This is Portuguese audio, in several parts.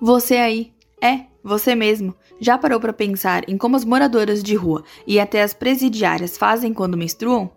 Você aí, é, você mesmo, já parou para pensar em como as moradoras de rua e até as presidiárias fazem quando menstruam?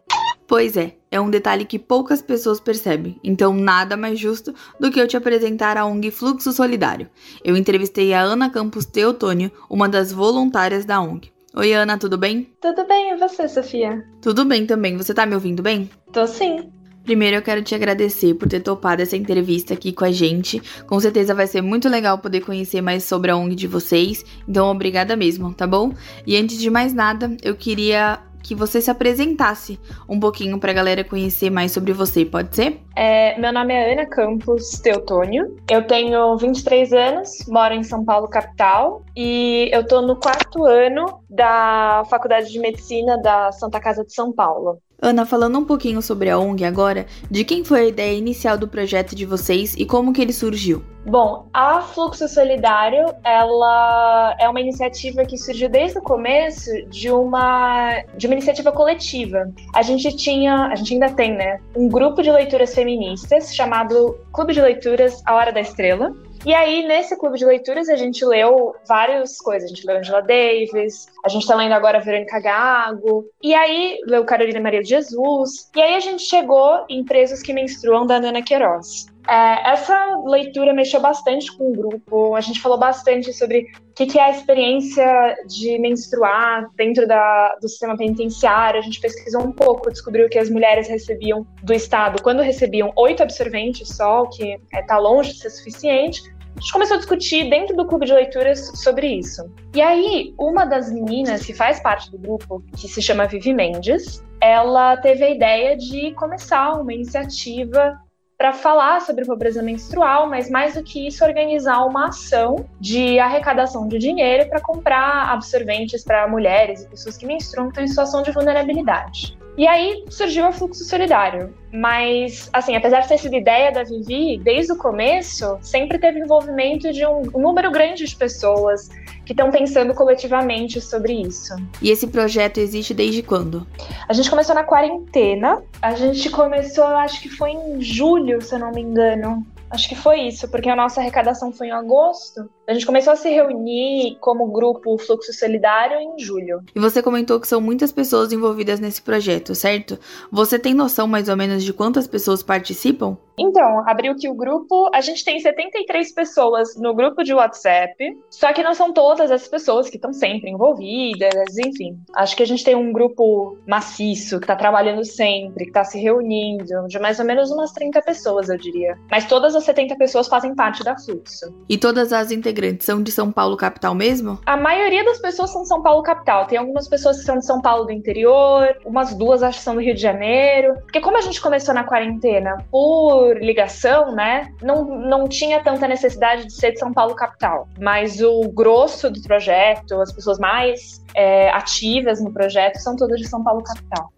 Pois é, é um detalhe que poucas pessoas percebem, então nada mais justo do que eu te apresentar a ONG Fluxo Solidário. Eu entrevistei a Ana Campos Teotônio, uma das voluntárias da ONG. Oi, Ana, tudo bem? Tudo bem, e você, Sofia? Tudo bem também. Você tá me ouvindo bem? Tô sim. Primeiro eu quero te agradecer por ter topado essa entrevista aqui com a gente. Com certeza vai ser muito legal poder conhecer mais sobre a ONG de vocês. Então, obrigada mesmo, tá bom? E antes de mais nada, eu queria que você se apresentasse um pouquinho para a galera conhecer mais sobre você, pode ser? É, meu nome é Ana Campos Teotônio, eu tenho 23 anos, moro em São Paulo, capital, e eu tô no quarto ano da Faculdade de Medicina da Santa Casa de São Paulo. Ana, falando um pouquinho sobre a ONG agora, de quem foi a ideia inicial do projeto de vocês e como que ele surgiu? Bom, a Fluxo Solidário, ela é uma iniciativa que surgiu desde o começo de uma de uma iniciativa coletiva. A gente tinha, a gente ainda tem, né, um grupo de leituras feministas chamado Clube de Leituras A Hora da Estrela, e aí, nesse clube de leituras, a gente leu várias coisas. A gente leu Angela Davis, a gente tá lendo agora Verônica Gago, e aí leu Carolina Maria de Jesus. E aí a gente chegou em Presos que Menstruam, da Nana Queiroz. É, essa leitura mexeu bastante com o grupo. A gente falou bastante sobre o que, que é a experiência de menstruar dentro da, do sistema penitenciário. A gente pesquisou um pouco, descobriu que as mulheres recebiam do Estado, quando recebiam oito absorventes só, o que está é, longe de ser suficiente. A gente começou a discutir dentro do clube de leituras sobre isso. E aí, uma das meninas que faz parte do grupo, que se chama Vivi Mendes, ela teve a ideia de começar uma iniciativa para falar sobre pobreza menstrual, mas mais do que isso, organizar uma ação de arrecadação de dinheiro para comprar absorventes para mulheres e pessoas que menstruam que estão em situação de vulnerabilidade. E aí surgiu o Fluxo Solidário. Mas, assim, apesar de ter sido ideia da Vivi, desde o começo, sempre teve envolvimento de um, um número grande de pessoas que estão pensando coletivamente sobre isso. E esse projeto existe desde quando? A gente começou na quarentena. A gente começou, acho que foi em julho, se eu não me engano. Acho que foi isso, porque a nossa arrecadação foi em agosto. A gente começou a se reunir como grupo Fluxo Solidário em julho. E você comentou que são muitas pessoas envolvidas nesse projeto, certo? Você tem noção mais ou menos de quantas pessoas participam? Então, abriu que o grupo, a gente tem 73 pessoas no grupo de WhatsApp, só que não são todas as pessoas que estão sempre envolvidas, enfim. Acho que a gente tem um grupo maciço, que está trabalhando sempre, que está se reunindo, de mais ou menos umas 30 pessoas, eu diria. Mas todas as 70 pessoas fazem parte da Fluxo. E todas as integrantes são de São Paulo capital mesmo? A maioria das pessoas são de São Paulo capital. Tem algumas pessoas que são de São Paulo do interior, umas duas acho que são do Rio de Janeiro. Porque como a gente começou na quarentena por por ligação, né, não, não tinha tanta necessidade de ser de São Paulo capital. Mas o grosso do projeto, as pessoas mais é, ativas no projeto, são todas de São Paulo capital.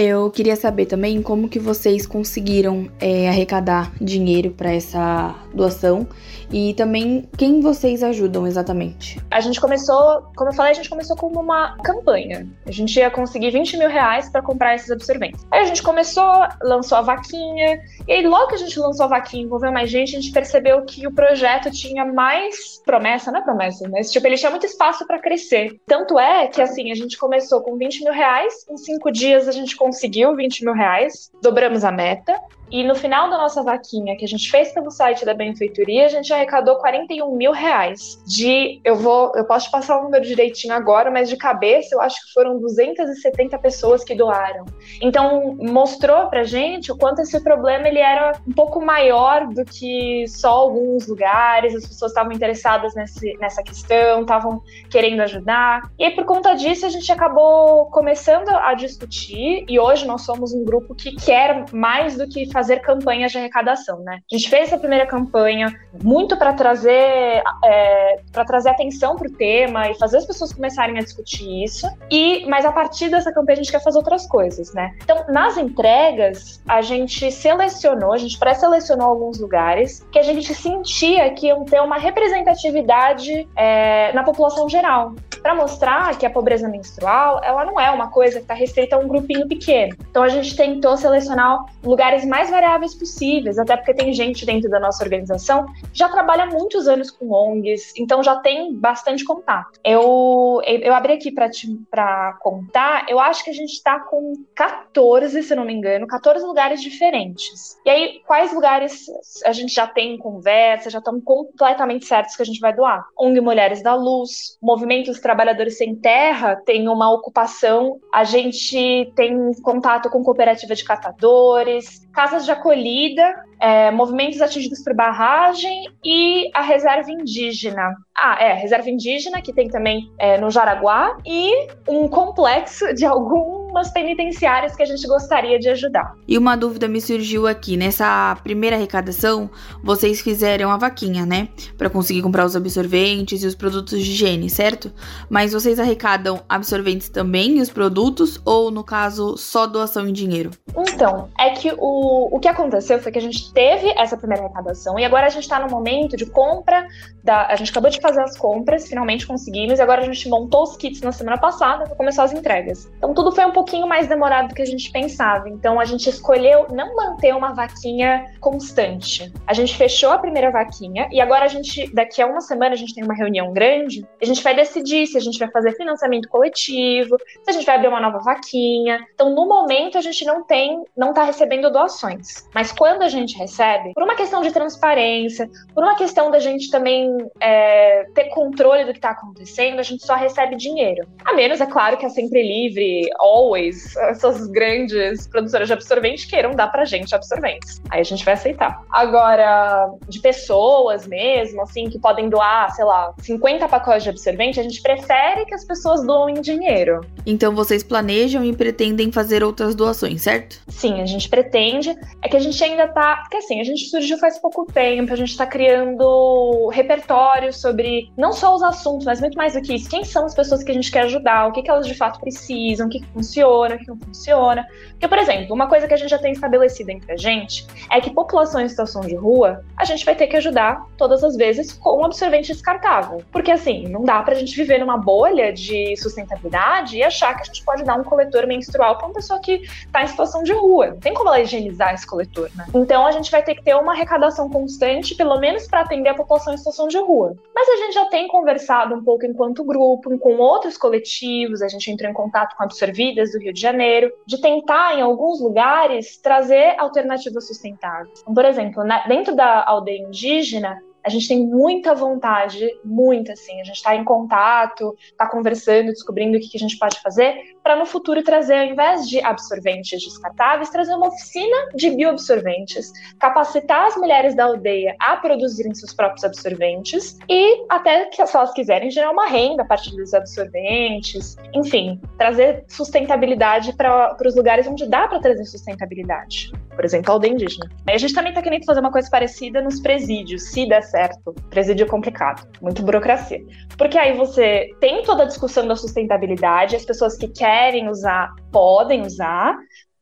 Eu queria saber também como que vocês conseguiram é, arrecadar dinheiro para essa doação e também quem vocês ajudam exatamente. A gente começou, como eu falei, a gente começou como uma campanha. A gente ia conseguir 20 mil reais para comprar esses absorventes. Aí a gente começou, lançou a vaquinha, e aí logo que a gente lançou a vaquinha, envolveu mais gente, a gente percebeu que o projeto tinha mais promessa, não é promessa, mas tipo, ele tinha muito espaço para crescer. Tanto é que assim, a gente começou com 20 mil reais, em cinco dias a gente conseguiu 20 mil reais, dobramos a meta. E no final da nossa vaquinha, que a gente fez pelo site da Benfeitoria, a gente arrecadou 41 mil reais. De, eu vou, eu posso passar o número direitinho agora, mas de cabeça eu acho que foram 270 pessoas que doaram. Então mostrou pra gente o quanto esse problema ele era um pouco maior do que só alguns lugares, as pessoas estavam interessadas nesse, nessa questão, estavam querendo ajudar. E aí, por conta disso, a gente acabou começando a discutir, e hoje nós somos um grupo que quer mais do que fazer campanhas de arrecadação, né? A gente fez a primeira campanha muito para trazer é, para trazer atenção para o tema e fazer as pessoas começarem a discutir isso. E mas a partir dessa campanha a gente quer fazer outras coisas, né? Então nas entregas a gente selecionou, a gente pré-selecionou alguns lugares que a gente sentia que iam ter uma representatividade é, na população geral. para mostrar que a pobreza menstrual ela não é uma coisa que está restrita a um grupinho pequeno. Então a gente tentou selecionar lugares mais variáveis possíveis, até porque tem gente dentro da nossa organização que já trabalha muitos anos com ONGs, então já tem bastante contato. Eu, eu abri aqui para contar, eu acho que a gente está com 14, se não me engano, 14 lugares diferentes. E aí, quais lugares a gente já tem conversa, já estão completamente certos que a gente vai doar? ONG Mulheres da Luz, Movimento dos Trabalhadores Sem Terra tem uma ocupação, a gente tem contato com cooperativa de catadores, casas de acolhida, é, movimentos atingidos por barragem e a reserva indígena. Ah, é, reserva indígena, que tem também é, no Jaraguá, e um complexo de algumas penitenciárias que a gente gostaria de ajudar. E uma dúvida me surgiu aqui. Nessa primeira arrecadação, vocês fizeram a vaquinha, né? Para conseguir comprar os absorventes e os produtos de higiene, certo? Mas vocês arrecadam absorventes também e os produtos, ou no caso, só doação em dinheiro? Então, é que o, o que aconteceu foi que a gente teve essa primeira arrecadação e agora a gente está no momento de compra da. A gente acabou de fazer as compras, finalmente conseguimos, e agora a gente montou os kits na semana passada para começar as entregas. Então tudo foi um pouquinho mais demorado do que a gente pensava. Então a gente escolheu não manter uma vaquinha constante. A gente fechou a primeira vaquinha e agora a gente, daqui a uma semana, a gente tem uma reunião grande, a gente vai decidir se a gente vai fazer financiamento coletivo, se a gente vai abrir uma nova vaquinha. Então, no momento, a gente não tem, não está recebendo doações. Mas quando a gente recebe, por uma questão de transparência, por uma questão da gente também é, ter controle do que está acontecendo, a gente só recebe dinheiro. A menos, é claro, que a Sempre Livre, Always, essas grandes produtoras de absorvente queiram dar pra gente absorventes. Aí a gente vai aceitar. Agora, de pessoas mesmo, assim, que podem doar, sei lá, 50 pacotes de absorvente, a gente prefere que as pessoas doem dinheiro. Então vocês planejam e pretendem fazer outras doações, certo? Sim, a gente pretende. É que a gente ainda tá. Porque assim, a gente surgiu faz pouco tempo, a gente tá criando repertório sobre não só os assuntos, mas muito mais do que isso. Quem são as pessoas que a gente quer ajudar, o que, que elas de fato precisam, o que, que funciona, o que não funciona. Porque, por exemplo, uma coisa que a gente já tem estabelecido entre a gente é que população em situação de rua, a gente vai ter que ajudar todas as vezes com um absorvente descartável. Porque assim, não dá pra gente viver numa bolha de sustentabilidade e achar que a gente pode dar um coletor menstrual para uma pessoa que está em situação de rua. Não tem como ela higienizar esse coletor, né? Então a gente vai ter que ter uma arrecadação constante, pelo menos para atender a população em situação de rua. Mas a gente já tem conversado um pouco enquanto grupo, com outros coletivos, a gente entrou em contato com Absorvidas do Rio de Janeiro, de tentar, em alguns lugares, trazer alternativas sustentáveis. Então, por exemplo, na, dentro da aldeia indígena, a gente tem muita vontade, muita assim, a gente está em contato, está conversando, descobrindo o que, que a gente pode fazer para no futuro trazer, ao invés de absorventes descartáveis, trazer uma oficina de bioabsorventes, capacitar as mulheres da aldeia a produzirem seus próprios absorventes e até que, se elas quiserem, gerar uma renda a partir dos absorventes, enfim, trazer sustentabilidade para os lugares onde dá para trazer sustentabilidade. Por exemplo, a aldeia indígena. Aí a gente também está querendo fazer uma coisa parecida nos presídios, se der certo certo. Presídio é complicado, muito burocracia. Porque aí você tem toda a discussão da sustentabilidade, as pessoas que querem usar podem usar,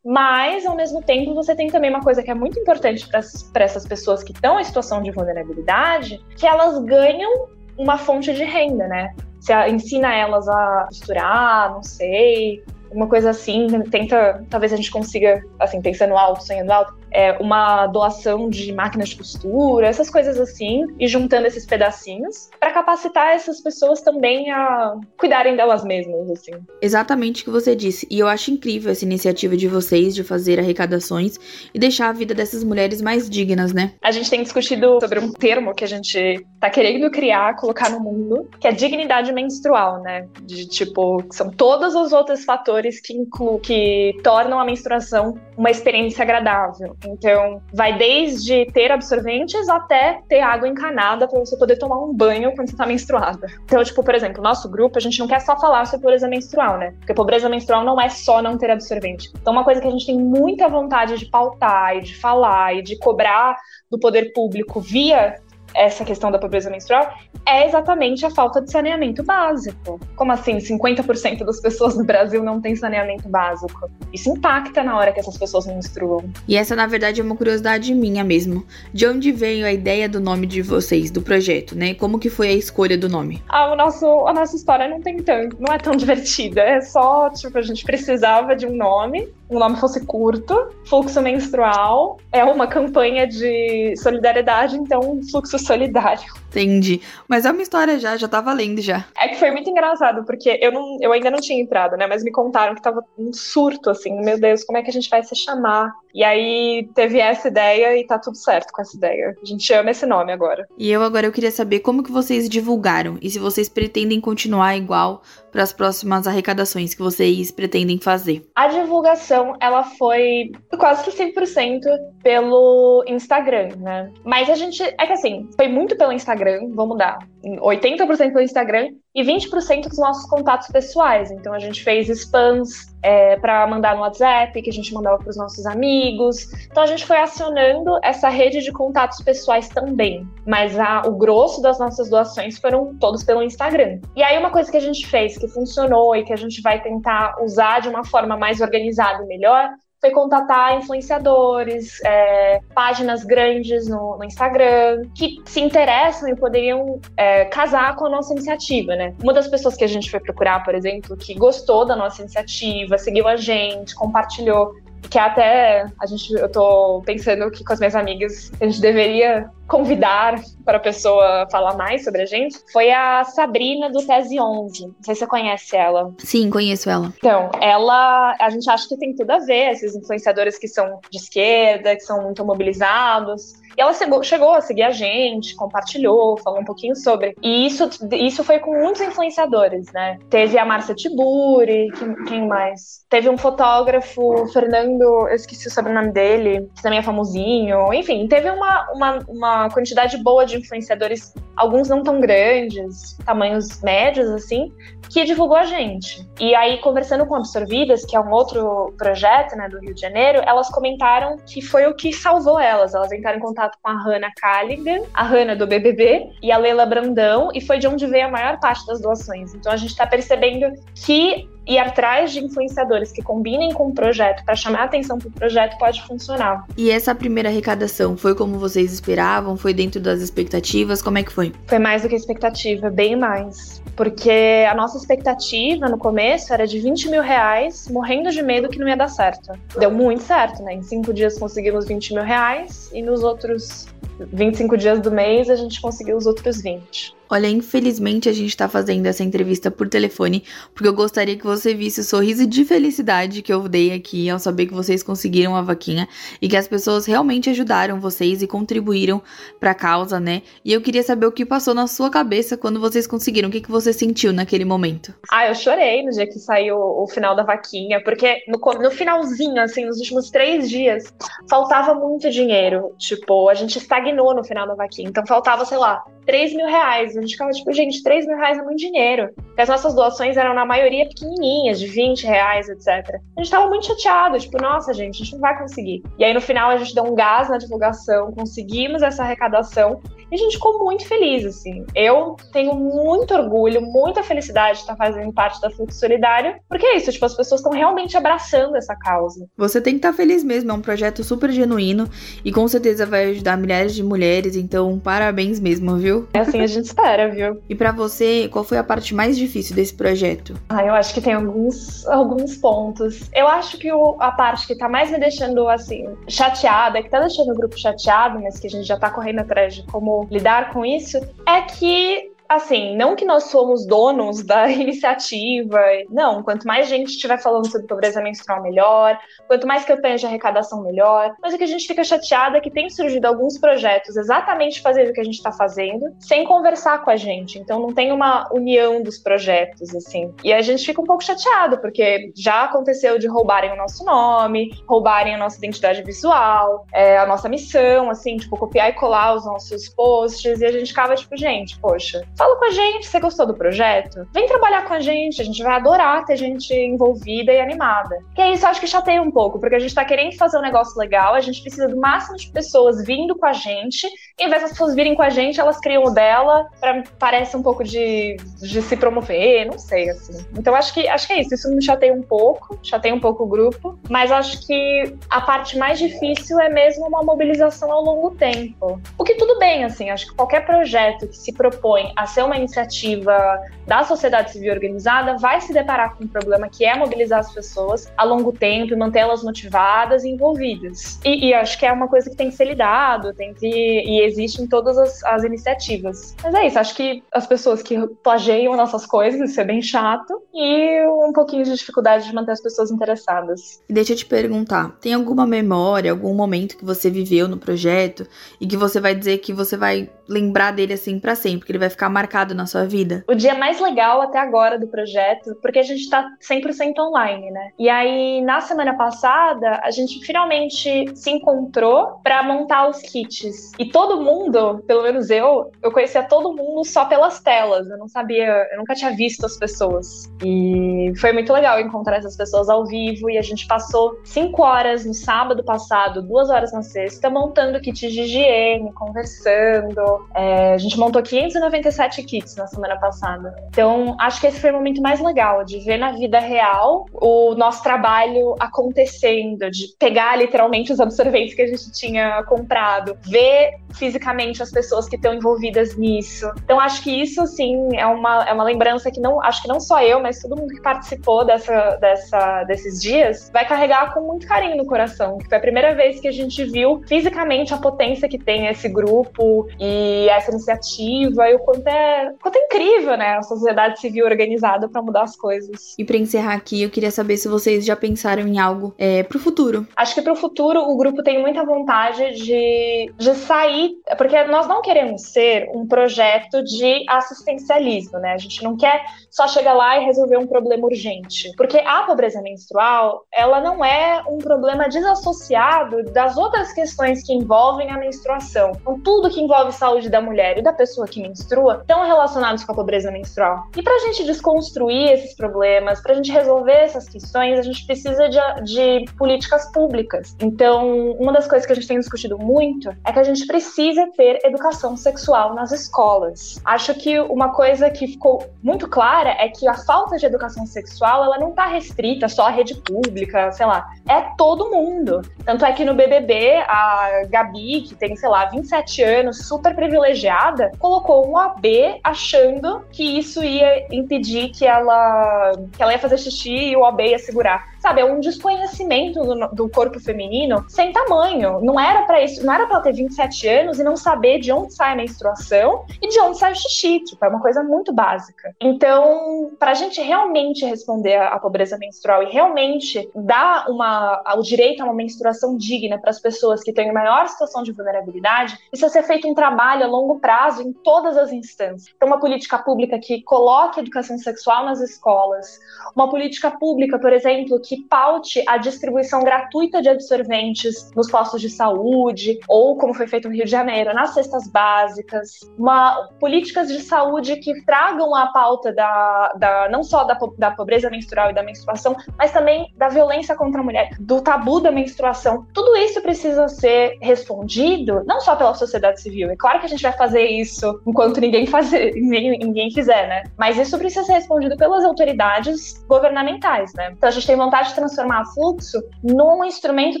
mas, ao mesmo tempo, você tem também uma coisa que é muito importante para essas pessoas que estão em situação de vulnerabilidade, que elas ganham uma fonte de renda, né? Você ensina elas a costurar, não sei, uma coisa assim, tenta, talvez a gente consiga, assim, pensando alto, sonhando alto, é, uma doação de máquinas de costura, essas coisas assim, e juntando esses pedacinhos para capacitar essas pessoas também a cuidarem delas mesmas, assim. Exatamente o que você disse. E eu acho incrível essa iniciativa de vocês de fazer arrecadações e deixar a vida dessas mulheres mais dignas, né? A gente tem discutido sobre um termo que a gente tá querendo criar, colocar no mundo, que é dignidade menstrual, né? De tipo, são todos os outros fatores que incluem, que tornam a menstruação uma experiência agradável. Então, vai desde ter absorventes até ter água encanada para você poder tomar um banho quando você tá menstruada. Então, tipo, por exemplo, nosso grupo, a gente não quer só falar sobre pobreza menstrual, né? Porque pobreza menstrual não é só não ter absorvente. Então, uma coisa que a gente tem muita vontade de pautar e de falar e de cobrar do poder público via essa questão da pobreza menstrual é exatamente a falta de saneamento básico. Como assim, 50% das pessoas no Brasil não têm saneamento básico? Isso impacta na hora que essas pessoas menstruam. E essa, na verdade, é uma curiosidade minha mesmo. De onde veio a ideia do nome de vocês, do projeto, né? Como que foi a escolha do nome? Ah, o nosso, a nossa história não tem tanto, não é tão divertida. É só, tipo, a gente precisava de um nome o nome fosse curto, fluxo menstrual é uma campanha de solidariedade, então fluxo solidário. Entendi. Mas é uma história já, já tá valendo já. É que foi muito engraçado, porque eu, não, eu ainda não tinha entrado, né? Mas me contaram que tava um surto, assim, meu Deus, como é que a gente vai se chamar? E aí teve essa ideia e tá tudo certo com essa ideia. A gente ama esse nome agora. E eu agora eu queria saber como que vocês divulgaram e se vocês pretendem continuar igual para as próximas arrecadações que vocês pretendem fazer. A divulgação, ela foi quase que 100% pelo Instagram, né? Mas a gente, é que assim, foi muito pelo Instagram, vou mudar. 80% pelo Instagram e 20% dos nossos contatos pessoais. Então a gente fez spams é, para mandar no WhatsApp, que a gente mandava para os nossos amigos. Então a gente foi acionando essa rede de contatos pessoais também. Mas a, o grosso das nossas doações foram todos pelo Instagram. E aí uma coisa que a gente fez que funcionou e que a gente vai tentar usar de uma forma mais organizada e melhor foi contatar influenciadores, é, páginas grandes no, no, Instagram, que se interessam e poderiam é, casar com a nossa iniciativa, né? Uma das pessoas que a gente foi procurar, por exemplo, que gostou da nossa iniciativa, seguiu a gente, compartilhou, que até a gente, eu tô pensando que com as minhas amigas a gente deveria convidar para a pessoa falar mais sobre a gente, foi a Sabrina do Tese 11. Não sei se você conhece ela. Sim, conheço ela. Então, ela, a gente acha que tem tudo a ver, esses influenciadores que são de esquerda, que são muito mobilizados. E ela chegou, chegou a seguir a gente, compartilhou, falou um pouquinho sobre. E isso, isso foi com muitos influenciadores, né? Teve a Márcia Tiburi, quem, quem mais? Teve um fotógrafo, Fernando, eu esqueci o sobrenome dele, que também é famosinho. Enfim, teve uma, uma, uma quantidade boa de influenciadores, alguns não tão grandes, tamanhos médios, assim, que divulgou a gente. E aí, conversando com Absorvidas, que é um outro projeto né, do Rio de Janeiro, elas comentaram que foi o que salvou elas. Elas entraram em contato com a Hannah Callaghan, a Hannah do BBB, e a Leila Brandão, e foi de onde veio a maior parte das doações. Então a gente está percebendo que ir atrás de influenciadores que combinem com o projeto para chamar a atenção para o projeto pode funcionar. E essa primeira arrecadação foi como vocês esperavam? Foi dentro das expectativas? Como é que foi? Foi mais do que expectativa, bem mais. Porque a nossa expectativa no começo era de 20 mil reais, morrendo de medo que não ia dar certo. Deu muito certo, né? Em cinco dias conseguimos 20 mil reais e nos outros 25 dias do mês a gente conseguiu os outros 20. Olha, infelizmente a gente está fazendo essa entrevista por telefone, porque eu gostaria que você visse o sorriso de felicidade que eu dei aqui ao saber que vocês conseguiram a vaquinha e que as pessoas realmente ajudaram vocês e contribuíram para a causa, né? E eu queria saber o que passou na sua cabeça quando vocês conseguiram, o que, que você sentiu naquele momento. Ah, eu chorei no dia que saiu o final da vaquinha, porque no, no finalzinho, assim, nos últimos três dias, faltava muito dinheiro. Tipo, a gente estagnou no final da vaquinha, então faltava, sei lá, 3 mil reais. A gente ficava tipo, gente, 3 mil reais é muito dinheiro. Porque as nossas doações eram, na maioria, pequenininhas, de 20 reais, etc. A gente tava muito chateado, tipo, nossa, gente, a gente não vai conseguir. E aí, no final, a gente deu um gás na divulgação, conseguimos essa arrecadação e a gente ficou muito feliz, assim. Eu tenho muito orgulho, muita felicidade de estar fazendo parte da Fluxo Solidário, porque é isso, tipo, as pessoas estão realmente abraçando essa causa. Você tem que estar feliz mesmo, é um projeto super genuíno e com certeza vai ajudar milhares de mulheres, então parabéns mesmo, viu? É assim a gente espera, viu? E para você, qual foi a parte mais difícil desse projeto? Ah, eu acho que tem alguns, alguns pontos. Eu acho que o, a parte que tá mais me deixando, assim, chateada, que tá deixando o grupo chateado, mas que a gente já tá correndo atrás de como lidar com isso, é que assim, não que nós somos donos da iniciativa, não. Quanto mais gente estiver falando sobre pobreza menstrual, melhor. Quanto mais campanhas de arrecadação, melhor. Mas o que a gente fica chateada é que tem surgido alguns projetos exatamente fazendo o que a gente está fazendo, sem conversar com a gente. Então não tem uma união dos projetos, assim. E a gente fica um pouco chateado, porque já aconteceu de roubarem o nosso nome, roubarem a nossa identidade visual, é, a nossa missão, assim, tipo, copiar e colar os nossos posts. E a gente ficava tipo, gente, poxa, fala com a gente, você gostou do projeto? Vem trabalhar com a gente, a gente vai adorar ter gente envolvida e animada. Que é isso, acho que chateia um pouco, porque a gente tá querendo fazer um negócio legal, a gente precisa do máximo de pessoas vindo com a gente, e ao invés das pessoas virem com a gente, elas criam o dela, pra, parece um pouco de, de se promover, não sei, assim. Então acho que, acho que é isso, isso me chateia um pouco, chateia um pouco o grupo, mas acho que a parte mais difícil é mesmo uma mobilização ao longo tempo. O que tudo bem, assim, acho que qualquer projeto que se propõe a ser uma iniciativa da sociedade civil organizada vai se deparar com um problema que é mobilizar as pessoas a longo tempo e mantê-las motivadas e envolvidas. E, e, acho que é uma coisa que tem que ser lidado, tem que e existe em todas as, as iniciativas. Mas é isso, acho que as pessoas que plagiam nossas coisas, isso é bem chato, e um pouquinho de dificuldade de manter as pessoas interessadas. Deixa eu te perguntar, tem alguma memória, algum momento que você viveu no projeto e que você vai dizer que você vai lembrar dele assim para sempre, que ele vai ficar marcado na sua vida? O dia mais legal até agora do projeto, porque a gente tá 100% online, né? E aí, na semana passada, a gente finalmente se encontrou para montar os kits. E todo mundo, pelo menos eu, eu conhecia todo mundo só pelas telas. Eu não sabia, eu nunca tinha visto as pessoas. E foi muito legal encontrar essas pessoas ao vivo. E a gente passou cinco horas no sábado passado, duas horas na sexta, montando kits de higiene, conversando, é, a gente montou 597 kits na semana passada. Então, acho que esse foi o momento mais legal, de ver na vida real o nosso trabalho acontecendo, de pegar literalmente os absorventes que a gente tinha comprado, ver fisicamente as pessoas que estão envolvidas nisso. Então, acho que isso, sim, é uma, é uma lembrança que não, acho que não só eu, mas todo mundo que participou dessa, dessa, desses dias vai carregar com muito carinho no coração, que foi a primeira vez que a gente viu fisicamente a potência que tem esse grupo e essa iniciativa e o quanto é, quanto é incrível, né, a sociedade civil organizada para mudar as coisas. E para encerrar aqui, eu queria saber se vocês já pensaram em algo é, para o futuro. Acho que para o futuro o grupo tem muita vontade de, de sair, porque nós não queremos ser um projeto de assistencialismo, né? A gente não quer só chegar lá e resolver um problema urgente, porque a pobreza menstrual ela não é um problema desassociado das outras questões que envolvem a menstruação. Então, tudo que envolve saúde da mulher e da pessoa que menstrua estão relacionados com a pobreza menstrual. E para a gente desconstruir esses problemas, para a gente resolver essas questões, a gente precisa de, de políticas públicas. Então, uma das coisas que a gente tem discutido muito é que a gente precisa ter educação sexual nas escolas. Acho que uma coisa que ficou muito clara é que a falta de educação sexual ela não está restrita só à rede pública, sei lá, é todo mundo. Tanto é que no BBB, a Gabi, que tem, sei lá, 27 anos, super privilegiada colocou um AB achando que isso ia impedir que ela, que ela ia fazer xixi e o AB ia segurar sabe, é um desconhecimento do, do corpo feminino sem tamanho. Não era para isso, não era para ter 27 anos e não saber de onde sai a menstruação e de onde sai o xixi, tipo, é uma coisa muito básica. Então, para a gente realmente responder à pobreza menstrual e realmente dar uma, o direito a uma menstruação digna para as pessoas que têm maior situação de vulnerabilidade, precisa ser feito um trabalho a longo prazo em todas as instâncias. Então, uma política pública que coloque educação sexual nas escolas, uma política pública, por exemplo, que que paute a distribuição gratuita de absorventes nos postos de saúde, ou como foi feito no Rio de Janeiro, nas cestas básicas, uma, políticas de saúde que tragam a pauta da, da não só da, da pobreza menstrual e da menstruação, mas também da violência contra a mulher, do tabu da menstruação. Tudo isso precisa ser respondido não só pela sociedade civil. É claro que a gente vai fazer isso enquanto ninguém fazer, ninguém, ninguém fizer, né? Mas isso precisa ser respondido pelas autoridades governamentais, né? Então a gente tem vontade de transformar fluxo num instrumento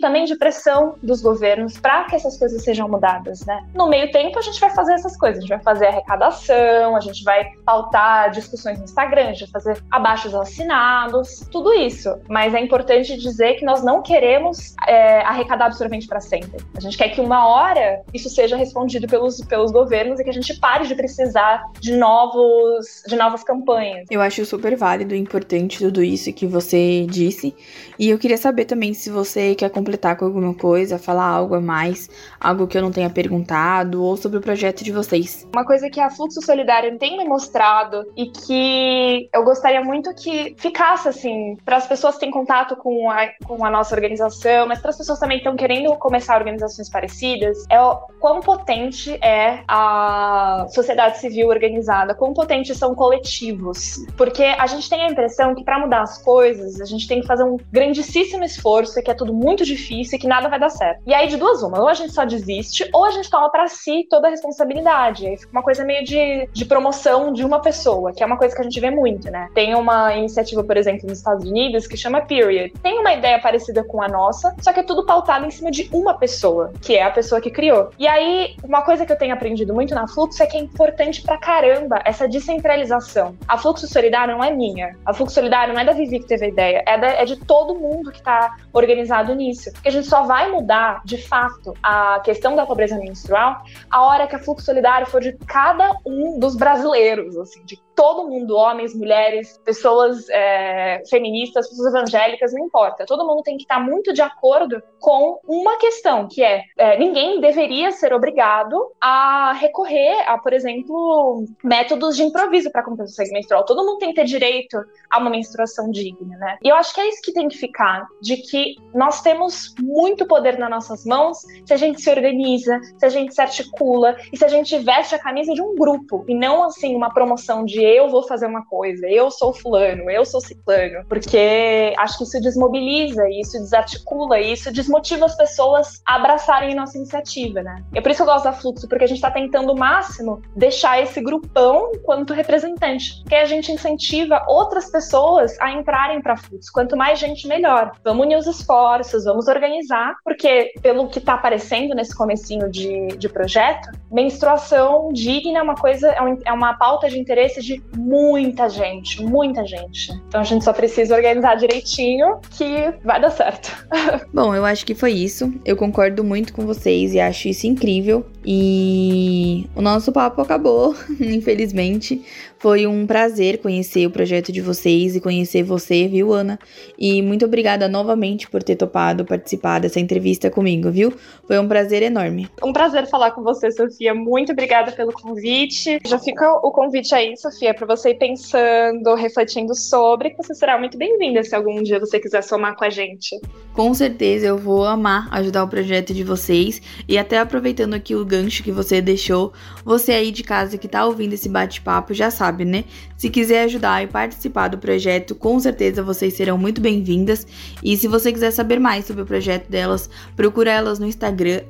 também de pressão dos governos para que essas coisas sejam mudadas, né? No meio tempo, a gente vai fazer essas coisas, a gente vai fazer arrecadação, a gente vai pautar discussões no Instagram, a gente vai fazer abaixos assinados, tudo isso. Mas é importante dizer que nós não queremos é, arrecadar absorvente para sempre. A gente quer que uma hora isso seja respondido pelos, pelos governos e que a gente pare de precisar de novos de novas campanhas. Eu acho super válido e importante tudo isso que você disse E eu queria saber também se você quer completar com alguma coisa, falar algo a mais, algo que eu não tenha perguntado, ou sobre o projeto de vocês. Uma coisa que a Fluxo Solidário tem me mostrado e que eu gostaria muito que ficasse assim, para as pessoas que têm contato com a, com a nossa organização, mas para as pessoas também que estão querendo começar organizações parecidas, é o quão potente é a sociedade civil organizada, quão potentes são coletivos. Porque a gente tem a impressão que para mudar as coisas, a gente tem que fazer um grandíssimo esforço, que é tudo muito difícil e que nada vai dar certo. E aí, de duas uma, ou a gente só desiste, ou a gente toma para si toda a responsabilidade. Aí fica uma coisa meio de, de promoção de uma pessoa, que é uma coisa que a gente vê muito, né? Tem uma iniciativa, por exemplo, nos Estados Unidos que chama Period. Tem uma ideia parecida com a nossa, só que é tudo pautado em cima de uma pessoa, que é a pessoa que criou. E aí, uma coisa que eu tenho aprendido muito na Fluxo é que é importante pra caramba essa descentralização. A Fluxo Solidário não é minha. A Fluxo Solidário não é da Vivi que teve a ideia, é, da, é de todo mundo que tá organizado nisso. Porque a gente só vai mudar, de fato, a questão da pobreza menstrual a hora que a Fluxo Solidário for de cada um dos brasileiros, assim, de todo mundo, homens, mulheres, pessoas é, feministas, pessoas evangélicas, não importa. Todo mundo tem que estar muito de acordo com uma questão, que é, é ninguém deveria ser obrigado a recorrer a, por exemplo, métodos de improviso para cumprir o sangue menstrual. Todo mundo tem que ter direito a uma menstruação digna, né? E eu acho que é isso que tem que ficar, de que nós temos muito poder nas nossas mãos se a gente se organiza, se a gente se articula e se a gente veste a camisa de um grupo e não assim uma promoção de eu vou fazer uma coisa, eu sou fulano, eu sou ciclano, porque acho que isso desmobiliza, isso desarticula, isso desmotiva as pessoas a abraçarem nossa iniciativa, né? É por isso que eu gosto da Fluxo, porque a gente está tentando o máximo deixar esse grupão quanto representante, que a gente incentiva outras pessoas a entrarem para Fluxo. Quanto mais gente, melhor. Vamos unir os esforços, vamos organizar, porque pelo que está aparecendo nesse comecinho de, de projeto, menstruação digna é uma coisa, é, é uma pauta de interesse de muita gente, muita gente. Então a gente só precisa organizar direitinho que vai dar certo. Bom, eu acho que foi isso. Eu concordo muito com vocês e acho isso incrível. E o nosso papo acabou, infelizmente. Foi um prazer conhecer o projeto de vocês e conhecer você, viu, Ana? E muito obrigada novamente por ter topado participar dessa entrevista comigo, viu? Foi um prazer enorme. Um prazer falar com você, Sofia. Muito obrigada pelo convite. Já fica o convite aí, Sofia, para você ir pensando, refletindo sobre, que você será muito bem-vinda se algum dia você quiser somar com a gente. Com certeza eu vou amar ajudar o projeto de vocês e até aproveitando aqui o gancho que você deixou, você aí de casa que tá ouvindo esse bate-papo já sabe sabe, né? Se quiser ajudar e participar do projeto, com certeza vocês serão muito bem-vindas. E se você quiser saber mais sobre o projeto delas, procura elas no Instagram,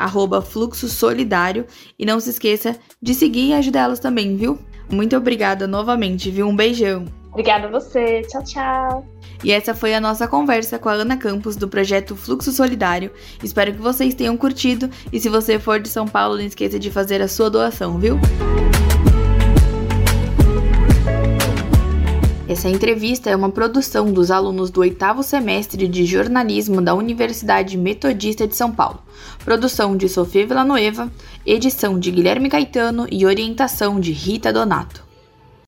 Fluxo Solidário. E não se esqueça de seguir e ajudar elas também, viu? Muito obrigada novamente, viu? Um beijão. Obrigada a você. Tchau, tchau. E essa foi a nossa conversa com a Ana Campos do projeto Fluxo Solidário. Espero que vocês tenham curtido e se você for de São Paulo, não esqueça de fazer a sua doação, viu? Essa entrevista é uma produção dos alunos do oitavo semestre de jornalismo da Universidade Metodista de São Paulo. Produção de Sofia Villanueva, edição de Guilherme Caetano e orientação de Rita Donato.